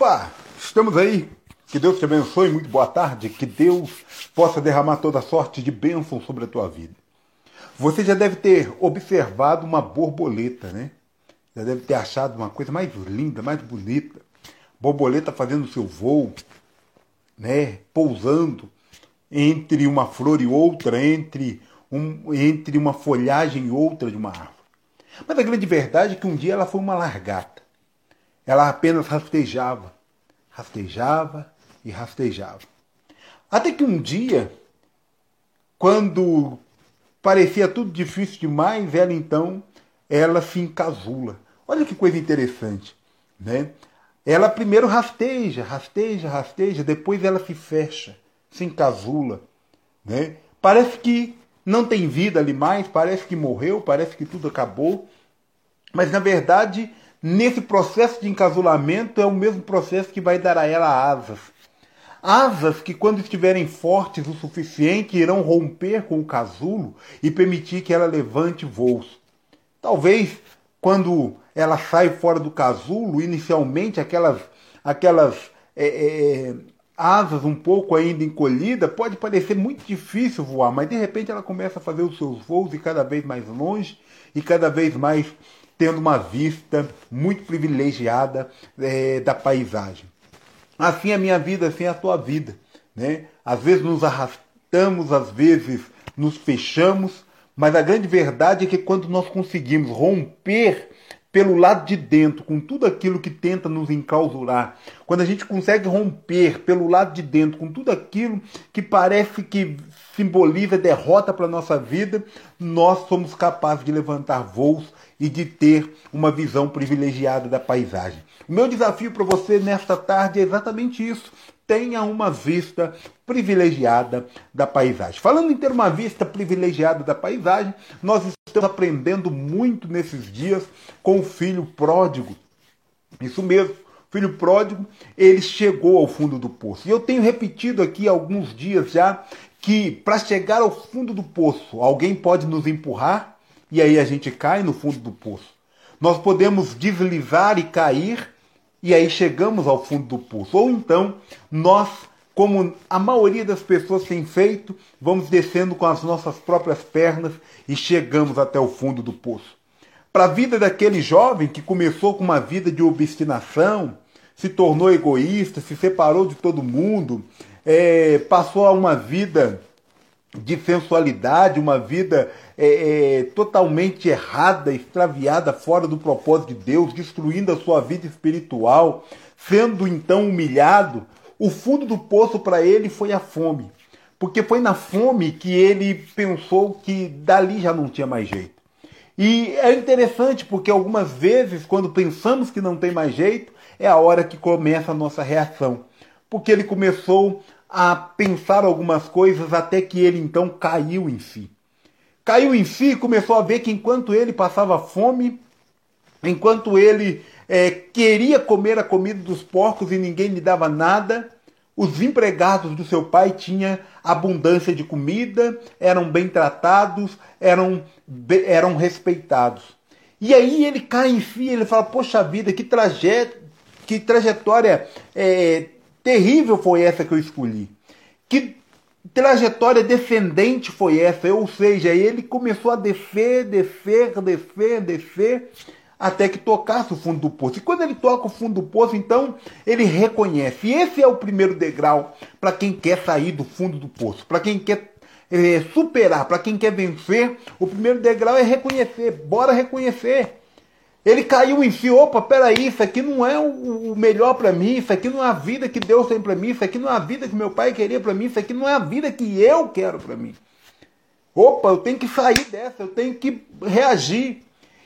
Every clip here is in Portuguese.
Opa, estamos aí. Que Deus te abençoe, muito boa tarde. Que Deus possa derramar toda sorte de bênção sobre a tua vida. Você já deve ter observado uma borboleta, né? Já deve ter achado uma coisa mais linda, mais bonita. Borboleta fazendo seu voo, né? Pousando entre uma flor e outra, entre, um, entre uma folhagem e outra de uma árvore. Mas a grande verdade é que um dia ela foi uma largata. Ela apenas rastejava, rastejava e rastejava. Até que um dia, quando parecia tudo difícil demais, ela então ela se encasula. Olha que coisa interessante, né? Ela primeiro rasteja, rasteja, rasteja, depois ela se fecha, se encasula, né? Parece que não tem vida ali mais, parece que morreu, parece que tudo acabou. Mas na verdade Nesse processo de encasulamento é o mesmo processo que vai dar a ela asas. Asas que, quando estiverem fortes o suficiente, irão romper com o casulo e permitir que ela levante voos. Talvez, quando ela sai fora do casulo, inicialmente aquelas, aquelas é, é, asas um pouco ainda encolhidas, pode parecer muito difícil voar, mas de repente ela começa a fazer os seus voos e cada vez mais longe e cada vez mais tendo uma vista muito privilegiada é, da paisagem. Assim é a minha vida, assim é a tua vida. Né? Às vezes nos arrastamos, às vezes nos fechamos, mas a grande verdade é que quando nós conseguimos romper pelo lado de dentro, com tudo aquilo que tenta nos enclausurar, quando a gente consegue romper pelo lado de dentro, com tudo aquilo que parece que simboliza derrota para a nossa vida, nós somos capazes de levantar voos e de ter uma visão privilegiada da paisagem. O meu desafio para você nesta tarde é exatamente isso. Tenha uma vista privilegiada da paisagem. Falando em ter uma vista privilegiada da paisagem, nós estamos aprendendo muito nesses dias com o filho pródigo. Isso mesmo, o filho pródigo, ele chegou ao fundo do poço. E eu tenho repetido aqui alguns dias já que para chegar ao fundo do poço, alguém pode nos empurrar, e aí a gente cai no fundo do poço. Nós podemos deslizar e cair e aí chegamos ao fundo do poço. Ou então nós, como a maioria das pessoas tem feito, vamos descendo com as nossas próprias pernas e chegamos até o fundo do poço. Para a vida daquele jovem que começou com uma vida de obstinação, se tornou egoísta, se separou de todo mundo, é, passou a uma vida de sensualidade, uma vida é, é, totalmente errada, extraviada, fora do propósito de Deus, destruindo a sua vida espiritual, sendo então humilhado, o fundo do poço para ele foi a fome. Porque foi na fome que ele pensou que dali já não tinha mais jeito. E é interessante porque algumas vezes, quando pensamos que não tem mais jeito, é a hora que começa a nossa reação. Porque ele começou a pensar algumas coisas até que ele então caiu em si. Caiu em si e começou a ver que enquanto ele passava fome, enquanto ele é, queria comer a comida dos porcos e ninguém lhe dava nada, os empregados do seu pai tinham abundância de comida, eram bem tratados, eram, eram respeitados. E aí ele cai em si, ele fala: Poxa vida, que, traje, que trajetória é, terrível foi essa que eu escolhi? Que trajetória descendente foi essa? Ou seja, ele começou a descer, descer, descer, descer, até que tocasse o fundo do poço. E quando ele toca o fundo do poço, então ele reconhece. E esse é o primeiro degrau para quem quer sair do fundo do poço, para quem quer é, superar, para quem quer vencer. O primeiro degrau é reconhecer. Bora reconhecer. Ele caiu em si, opa, peraí, isso aqui não é o melhor para mim, isso aqui não é a vida que Deus tem para mim, isso aqui não é a vida que meu pai queria para mim, isso aqui não é a vida que eu quero para mim. Opa, eu tenho que sair dessa, eu tenho que reagir.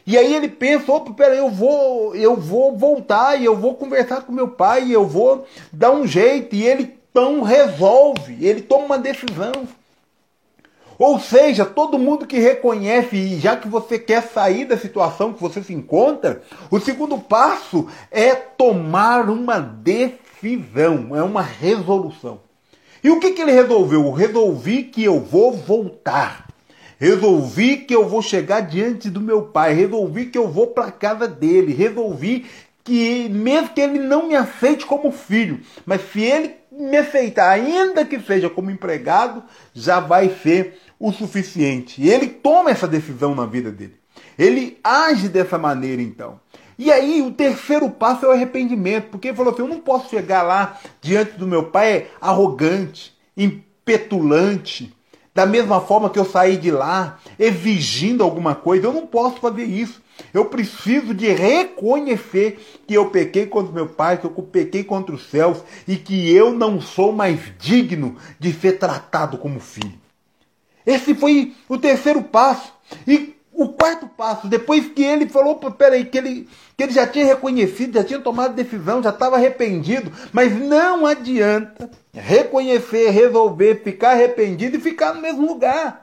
E aí ele pensa, opa, peraí, eu vou, eu vou voltar e eu vou conversar com meu pai, e eu vou dar um jeito, e ele então resolve, ele toma uma decisão. Ou seja, todo mundo que reconhece, e já que você quer sair da situação que você se encontra, o segundo passo é tomar uma decisão, é uma resolução. E o que, que ele resolveu? Resolvi que eu vou voltar. Resolvi que eu vou chegar diante do meu pai. Resolvi que eu vou para casa dele. Resolvi que mesmo que ele não me aceite como filho, mas se ele me aceitar, ainda que seja como empregado, já vai ser o suficiente. E ele toma essa decisão na vida dele. Ele age dessa maneira então. E aí o terceiro passo é o arrependimento, porque ele falou assim: eu não posso chegar lá diante do meu pai arrogante, petulante, da mesma forma que eu saí de lá exigindo alguma coisa. Eu não posso fazer isso. Eu preciso de reconhecer que eu pequei contra meu pai, que eu pequei contra os céus e que eu não sou mais digno de ser tratado como filho. Esse foi o terceiro passo. E o quarto passo, depois que ele falou, peraí, que ele, que ele já tinha reconhecido, já tinha tomado decisão, já estava arrependido, mas não adianta reconhecer, resolver, ficar arrependido e ficar no mesmo lugar.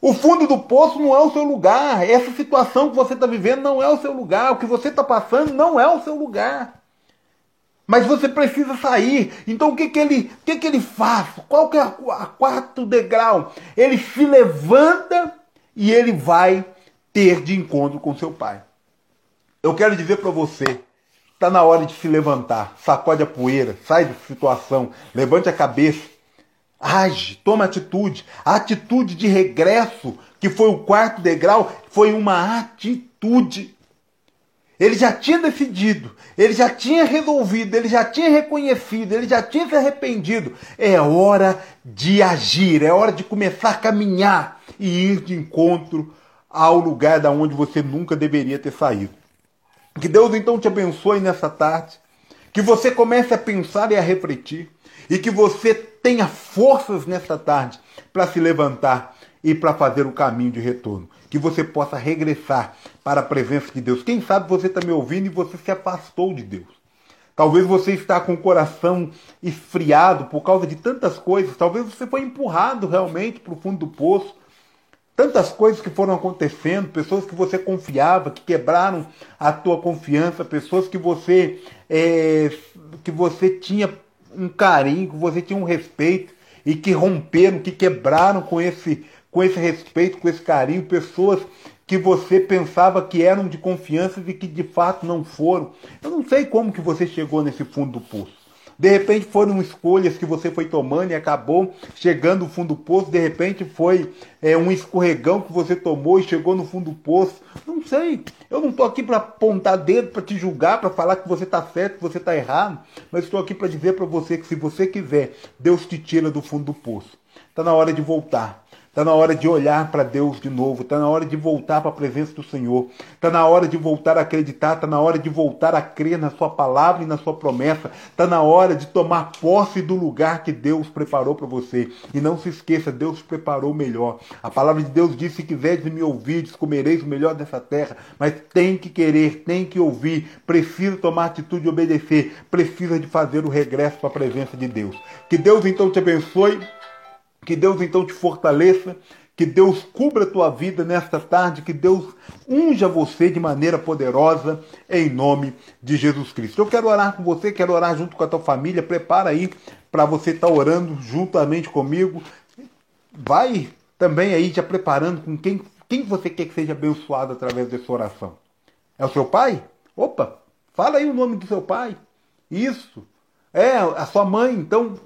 O fundo do poço não é o seu lugar. Essa situação que você está vivendo não é o seu lugar. O que você está passando não é o seu lugar. Mas você precisa sair. Então o que, que, ele, o que, que ele faz? Qual que é a quarto degrau? Ele se levanta e ele vai ter de encontro com seu pai. Eu quero dizer para você, está na hora de se levantar, sacode a poeira, sai da situação, levante a cabeça, age, toma atitude. A atitude de regresso, que foi o quarto degrau, foi uma atitude. Ele já tinha decidido, ele já tinha resolvido, ele já tinha reconhecido, ele já tinha se arrependido. É hora de agir, é hora de começar a caminhar e ir de encontro ao lugar da onde você nunca deveria ter saído. Que Deus então te abençoe nessa tarde, que você comece a pensar e a refletir e que você tenha forças nessa tarde para se levantar e para fazer o caminho de retorno. Que você possa regressar para a presença de Deus. Quem sabe você está me ouvindo e você se afastou de Deus. Talvez você está com o coração esfriado por causa de tantas coisas. Talvez você foi empurrado realmente para o fundo do poço tantas coisas que foram acontecendo, pessoas que você confiava, que quebraram a tua confiança, pessoas que você é, que você tinha um carinho, que você tinha um respeito e que romperam, que quebraram com esse com esse respeito, com esse carinho, pessoas que você pensava que eram de confiança e que de fato não foram. Eu não sei como que você chegou nesse fundo do poço. De repente foram escolhas que você foi tomando e acabou chegando no fundo do poço. De repente foi é, um escorregão que você tomou e chegou no fundo do poço. Não sei. Eu não estou aqui para apontar dedo, para te julgar, para falar que você está certo, que você está errado. Mas estou aqui para dizer para você que se você quiser, Deus te tira do fundo do poço. Está na hora de voltar. Está na hora de olhar para Deus de novo, está na hora de voltar para a presença do Senhor, está na hora de voltar a acreditar, está na hora de voltar a crer na Sua palavra e na Sua promessa, está na hora de tomar posse do lugar que Deus preparou para você. E não se esqueça, Deus preparou melhor. A palavra de Deus diz: se quiseres me ouvir, comereis o melhor dessa terra, mas tem que querer, tem que ouvir, precisa tomar atitude de obedecer, precisa de fazer o regresso para a presença de Deus. Que Deus então te abençoe. Que Deus então te fortaleça, que Deus cubra a tua vida nesta tarde, que Deus unja você de maneira poderosa, em nome de Jesus Cristo. Eu quero orar com você, quero orar junto com a tua família. Prepara aí para você estar tá orando juntamente comigo. Vai também aí já preparando com quem, quem você quer que seja abençoado através dessa oração. É o seu pai? Opa, fala aí o nome do seu pai. Isso. É, a sua mãe. Então,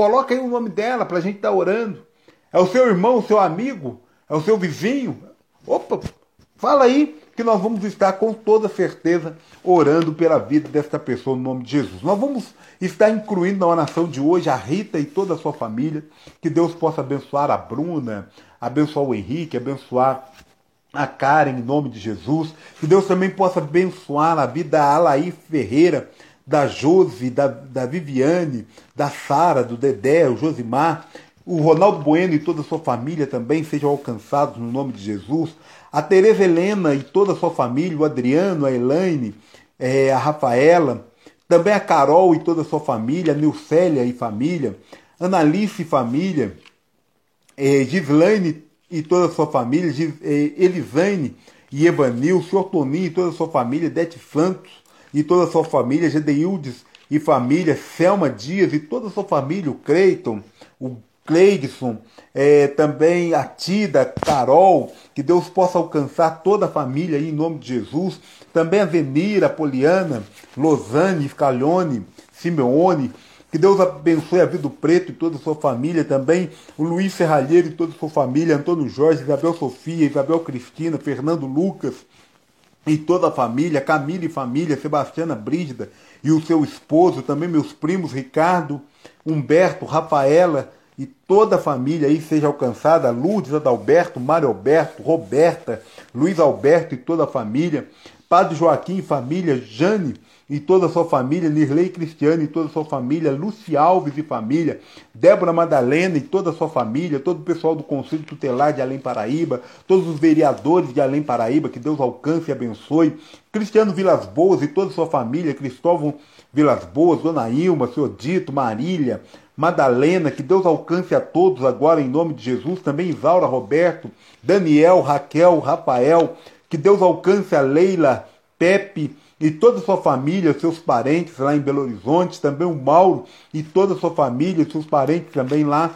Coloca aí o nome dela para a gente estar tá orando. É o seu irmão, o seu amigo, é o seu vizinho. Opa, fala aí que nós vamos estar com toda certeza orando pela vida desta pessoa no nome de Jesus. Nós vamos estar incluindo na oração de hoje a Rita e toda a sua família. Que Deus possa abençoar a Bruna, abençoar o Henrique, abençoar a Karen em nome de Jesus. Que Deus também possa abençoar a vida da Alaí Ferreira da Josi, da, da Viviane, da Sara, do Dedé, o Josimar, o Ronaldo Bueno e toda a sua família também sejam alcançados no nome de Jesus. A Tereza Helena e toda a sua família, o Adriano, a Elaine, é, a Rafaela, também a Carol e toda a sua família, a Nilcélia e família, Analice e família, é, Gislaine e toda a sua família, Gis, é, Elisane e Evanil, o Senhor Toninho e toda a sua família, Dete Santos, e toda a sua família, Gedeildes e família, Selma Dias e toda a sua família, o Creiton, o Cleidson, é, também a Tida, Carol, que Deus possa alcançar toda a família aí, em nome de Jesus. Também a Venira, Poliana, Losane, Scalone, Simeone, que Deus abençoe a vida do Preto e toda a sua família também. O Luiz Serralheiro e toda a sua família. Antônio Jorge, Isabel Sofia, Isabel Cristina, Fernando Lucas e toda a família. Camila e família. Sebastiana Brígida e o seu esposo. Também meus primos Ricardo, Humberto, Rafaela e toda a família aí seja alcançada. Lourdes Adalberto, Mário Alberto, Roberta, Luiz Alberto e toda a família. Padre Joaquim família. Jane e toda a sua família, Nirley Cristiano e toda a sua família, Luci Alves e família, Débora Madalena e toda a sua família, todo o pessoal do Conselho Tutelar de Além Paraíba, todos os vereadores de Além Paraíba, que Deus alcance e abençoe, Cristiano Vilas Boas e toda a sua família, Cristóvão Vilas Boas, Dona Ilma, Senhor Dito, Marília, Madalena, que Deus alcance a todos agora em nome de Jesus, também Isaura Roberto, Daniel, Raquel, Rafael, que Deus alcance a Leila, Pepe, e toda a sua família, seus parentes lá em Belo Horizonte, também o Mauro e toda a sua família, seus parentes também lá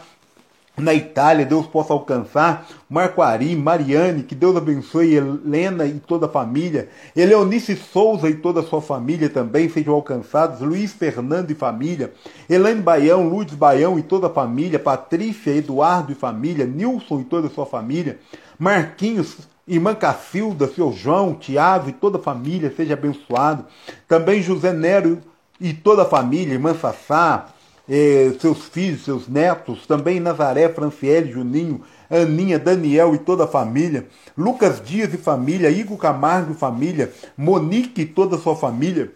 na Itália, Deus possa alcançar, Marco Ari, Mariane, que Deus abençoe Helena e toda a família, Eleonice Souza e toda a sua família também sejam alcançados, Luiz Fernando e família, Elaine Baião, Lourdes Baião e toda a família, Patrícia, Eduardo e família, Nilson e toda a sua família, Marquinhos, Irmã Cacilda, seu João, Tiago e toda a família, seja abençoado. Também José Nero e toda a família, irmã Sassá, eh, seus filhos, seus netos, também Nazaré, Franciele, Juninho, Aninha, Daniel e toda a família, Lucas Dias e família, Igor Camargo e família, Monique e toda a sua família,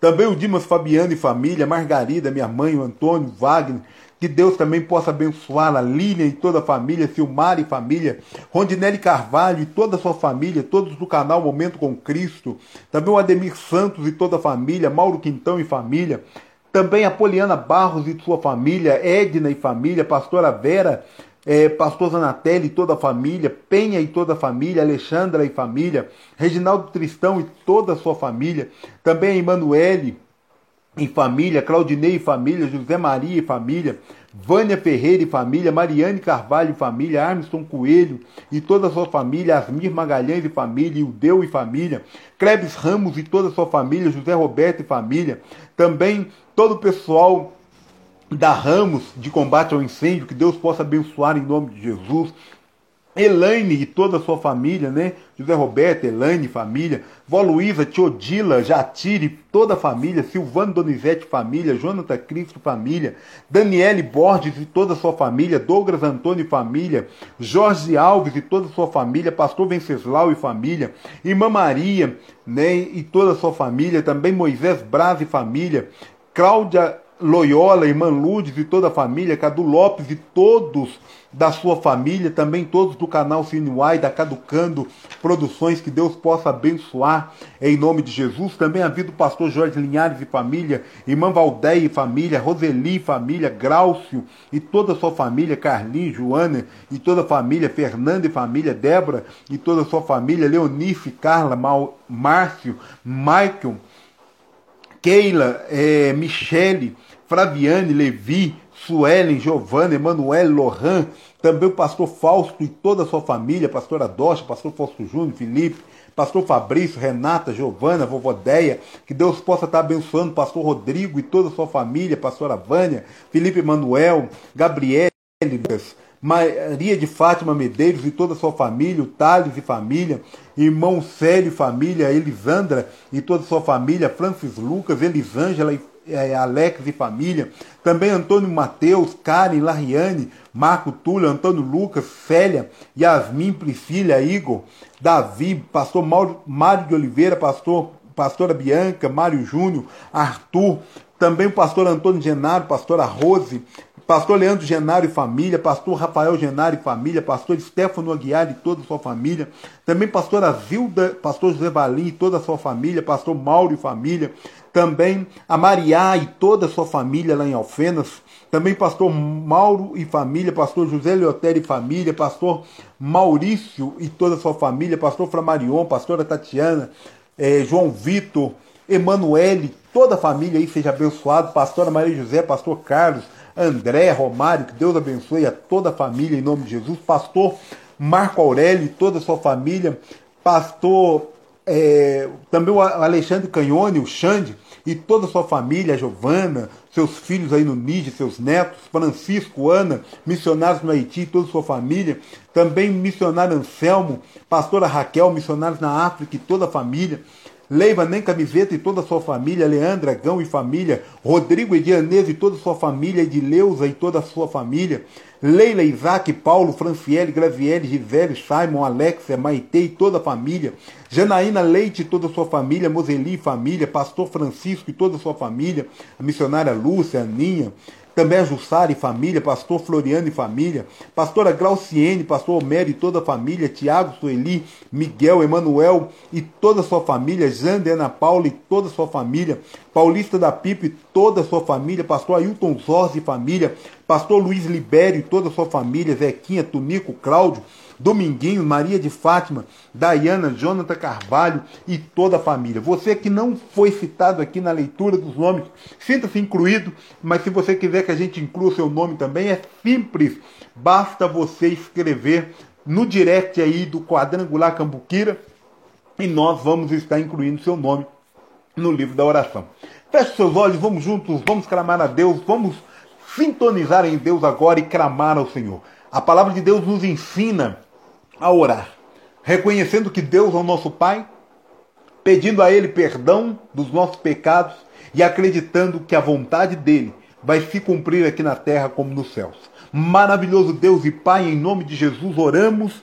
também o Dimas Fabiano e família, Margarida, minha mãe, o Antônio, Wagner, que Deus também possa abençoar a Lília e toda a família, Silmar e família, Rondinelli Carvalho e toda a sua família, todos do canal Momento com Cristo, também o Ademir Santos e toda a família, Mauro Quintão e família, também a Poliana Barros e sua família, Edna e família, Pastora Vera, é, Pastor Zanatelli e toda a família, Penha e toda a família, Alexandra e família, Reginaldo Tristão e toda a sua família, também a Emanuele, em família, Claudinei e família, José Maria e família, Vânia Ferreira e família, Mariane Carvalho e família, Armstrong Coelho e toda a sua família, Asmir Magalhães e família, Ildeu e família, Crebes Ramos e toda a sua família, José Roberto e família, também todo o pessoal da Ramos de combate ao incêndio, que Deus possa abençoar em nome de Jesus, Elaine e toda a sua família, né? José Roberto, Elaine, família, Vó Luísa, Teodila, Jatire, toda a família, Silvano Donizete, família, Jonathan Cristo, família, Daniele Borges e toda a sua família, Douglas Antônio família, Jorge Alves e toda a sua família, Pastor Venceslau e família, Irmã Maria, né? E toda a sua família, também Moisés Braz e família, Cláudia Loyola, irmã Lourdes e toda a família, Cadu Lopes e todos da sua família, também todos do canal Cineuai, da Caducando Produções, que Deus possa abençoar em nome de Jesus. Também a vida do pastor Jorge Linhares e família, irmã Valdeia e família, Roseli e família, Graucio e toda a sua família, Carlinhos, Joana e toda a família, Fernanda e família, Débora e toda a sua família, Leonice, Carla, Mal, Márcio, Michael, Keila, é, Michele, Flaviane, Levi, Suelen, Giovanna, Emanuel, Lohan, também o pastor Fausto e toda a sua família, pastor Adocha, pastor Fausto Júnior, Felipe, pastor Fabrício, Renata, Giovana, vovó Deia, que Deus possa estar abençoando pastor Rodrigo e toda a sua família, pastora Vânia, Felipe Emanuel, Gabriel, Maria de Fátima Medeiros e toda a sua família, o Thales e família, irmão Célio e família, Elisandra e toda a sua família, Francis Lucas, Elisângela e é, Alex e família, também Antônio Mateus, Karen, Lariane, Marco Túlio, Antônio Lucas, Célia, Yasmin, Priscila, Igor, Davi, pastor Mário de Oliveira, pastor, pastora Bianca, Mário Júnior, Arthur, também o pastor Antônio Genaro, pastora Rose, pastor Leandro Genaro e família, pastor Rafael Genaro e família, pastor Stefano Aguiar e toda a sua família, também pastora Zilda, pastor José Valim e toda a sua família, pastor Mauro e família, também a Mariá e toda a sua família lá em Alfenas, também pastor Mauro e família, pastor José Leotério e família, pastor Maurício e toda a sua família, pastor Flamarion, pastora Tatiana, eh, João Vitor, Emanuele, toda a família aí seja abençoado, pastora Maria José, pastor Carlos, André, Romário, que Deus abençoe a toda a família em nome de Jesus. Pastor Marco Aurélio e toda a sua família. Pastor é, também o Alexandre Canhone, o Xande e toda a sua família, a Giovana, seus filhos aí no Níger, seus netos, Francisco, Ana, missionários no Haiti, toda a sua família, também missionário Anselmo, pastora Raquel, missionários na África e toda a família, Leiva Nem Camiseta e toda a sua família, Leandra Gão e família, Rodrigo Edianese e toda a sua família, Edileuza e toda a sua família, Leila, Isaac, Paulo, Franciele, Graziele, Gisele, Simon, Alexia, Maite e toda a família, Janaína Leite e toda a sua família, Moseli e família, Pastor Francisco e toda a sua família, a missionária Lúcia, Aninha, também a Jussara e família, pastor Floriano e família, pastora Glauciene, pastor Homero e toda a família, Tiago, Sueli, Miguel, Emanuel e toda a sua família, Jande, Ana Paula e toda a sua família, Paulista da Pipa e toda a sua família, pastor Ailton Zorzi e família, pastor Luiz Libério e toda a sua família, Zequinha, Tunico, Cláudio, Dominguinho, Maria de Fátima, Dayana, Jonathan Carvalho e toda a família. Você que não foi citado aqui na leitura dos nomes, sinta-se incluído, mas se você quiser que a gente inclua o seu nome também, é simples. Basta você escrever no direct aí do Quadrangular Cambuquira e nós vamos estar incluindo seu nome no livro da oração. Feche seus olhos, vamos juntos, vamos clamar a Deus, vamos sintonizar em Deus agora e clamar ao Senhor. A palavra de Deus nos ensina a orar, reconhecendo que Deus é o nosso Pai, pedindo a Ele perdão dos nossos pecados e acreditando que a vontade dele vai se cumprir aqui na terra como nos céus. Maravilhoso Deus e Pai, em nome de Jesus, oramos,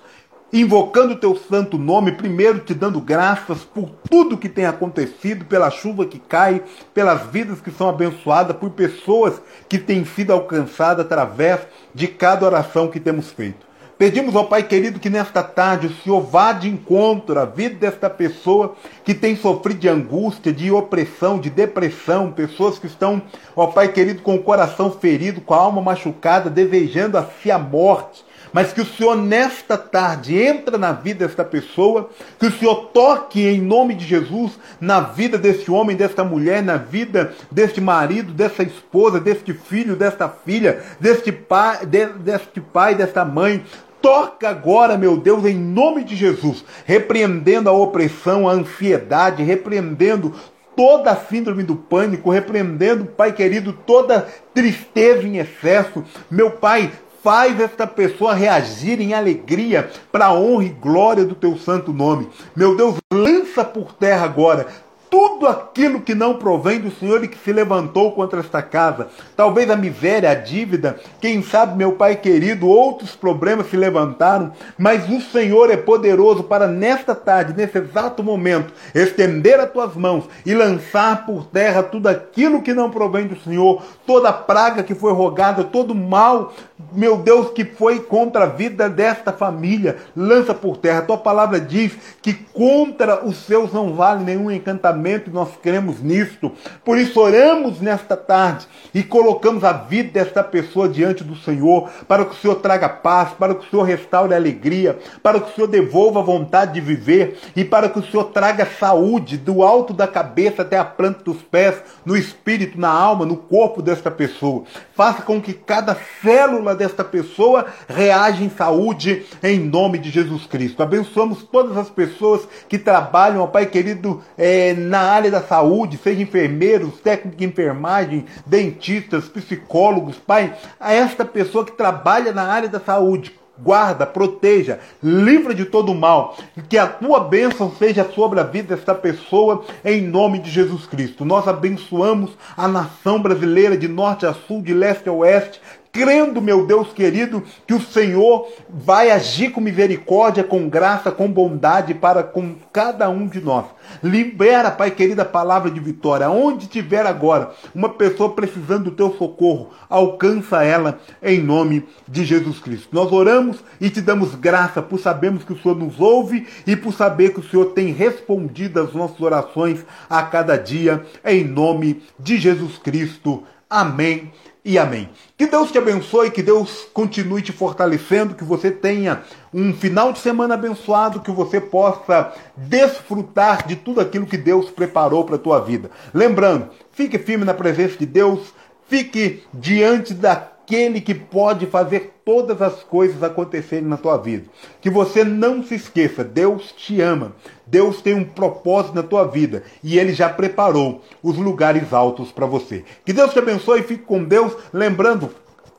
invocando o teu santo nome, primeiro te dando graças por tudo que tem acontecido, pela chuva que cai, pelas vidas que são abençoadas, por pessoas que têm sido alcançadas através de cada oração que temos feito. Pedimos ao Pai querido que nesta tarde o Senhor vá de encontro à vida desta pessoa que tem sofrido de angústia, de opressão, de depressão, pessoas que estão, ó Pai querido, com o coração ferido, com a alma machucada, desejando a si a morte. Mas que o Senhor nesta tarde entra na vida desta pessoa, que o Senhor toque em nome de Jesus na vida deste homem, desta mulher, na vida deste marido, dessa esposa, deste filho, desta filha, deste pai, deste pai, desta mãe, Toca agora, meu Deus, em nome de Jesus, repreendendo a opressão, a ansiedade, repreendendo toda a síndrome do pânico, repreendendo, Pai querido, toda tristeza em excesso. Meu Pai, faz esta pessoa reagir em alegria para a honra e glória do teu santo nome. Meu Deus, lança por terra agora tudo aquilo que não provém do Senhor e que se levantou contra esta casa. Talvez a miséria, a dívida, quem sabe, meu Pai querido, outros problemas se levantaram, mas o Senhor é poderoso para nesta tarde, nesse exato momento, estender as tuas mãos e lançar por terra tudo aquilo que não provém do Senhor, toda praga que foi rogada, todo mal, meu Deus, que foi contra a vida desta família, lança por terra. A tua palavra diz que contra os seus não vale nenhum encantamento e nós cremos nisto. Por isso oramos nesta tarde e colocamos a vida desta pessoa diante do Senhor, para que o Senhor traga paz, para que o Senhor restaure a alegria, para que o Senhor devolva a vontade de viver e para que o Senhor traga saúde do alto da cabeça até a planta dos pés, no espírito, na alma, no corpo desta pessoa. Faça com que cada célula desta pessoa reaja em saúde em nome de Jesus Cristo. Abençoamos todas as pessoas que trabalham, ó Pai querido, é, na área da saúde, seja enfermeiros, técnicos de enfermagem, dentistas, psicólogos, Pai, a esta pessoa que trabalha na área da saúde, guarda, proteja, livra de todo mal, que a tua bênção seja sobre a vida desta pessoa, em nome de Jesus Cristo. Nós abençoamos a nação brasileira de norte a sul, de leste a oeste, crendo, meu Deus querido, que o Senhor vai agir com misericórdia, com graça, com bondade para com cada um de nós. Libera, Pai querido, a palavra de vitória. Onde tiver agora uma pessoa precisando do teu socorro, alcança ela em nome de Jesus Cristo. Nós oramos e te damos graça por sabermos que o Senhor nos ouve e por saber que o Senhor tem respondido às nossas orações a cada dia, em nome de Jesus Cristo. Amém e amém. Que Deus te abençoe, que Deus continue te fortalecendo, que você tenha um final de semana abençoado, que você possa desfrutar de tudo aquilo que Deus preparou para a tua vida. Lembrando, fique firme na presença de Deus, fique diante da aquele que pode fazer todas as coisas acontecerem na tua vida. Que você não se esqueça, Deus te ama. Deus tem um propósito na tua vida e ele já preparou os lugares altos para você. Que Deus te abençoe e fique com Deus. Lembrando,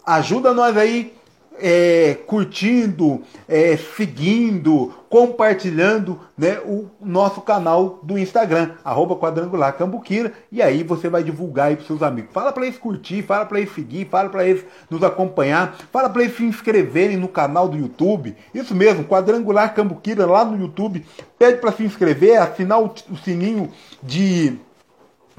ajuda nós aí é, curtindo, é, seguindo, compartilhando né, o nosso canal do Instagram, arroba quadrangular cambuquira, e aí você vai divulgar aí para seus amigos. Fala para eles curtir, fala para eles seguir, fala para eles nos acompanhar, fala para eles se inscreverem no canal do YouTube. Isso mesmo, quadrangular cambuquira lá no YouTube. Pede para se inscrever, assinar o, o sininho de,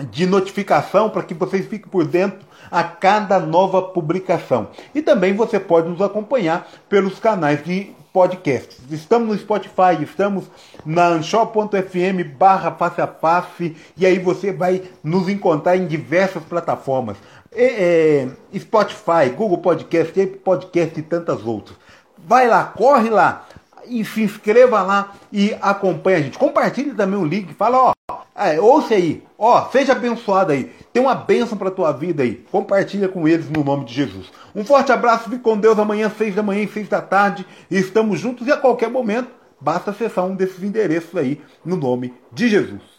de notificação para que vocês fiquem por dentro a cada nova publicação. E também você pode nos acompanhar pelos canais de podcasts. Estamos no Spotify, estamos na anchor.fm barra face a face e aí você vai nos encontrar em diversas plataformas. É, é, Spotify, Google Podcast, Apple Podcast e tantas outras. Vai lá, corre lá e se inscreva lá e acompanhe a gente. Compartilhe também o link, fala, ó, é, ouça aí, ó, seja abençoado aí. Tem uma bênção para tua vida aí. Compartilha com eles no nome de Jesus. Um forte abraço, fique com Deus amanhã, seis da manhã e seis da tarde. Estamos juntos e a qualquer momento basta acessar um desses endereços aí no nome de Jesus.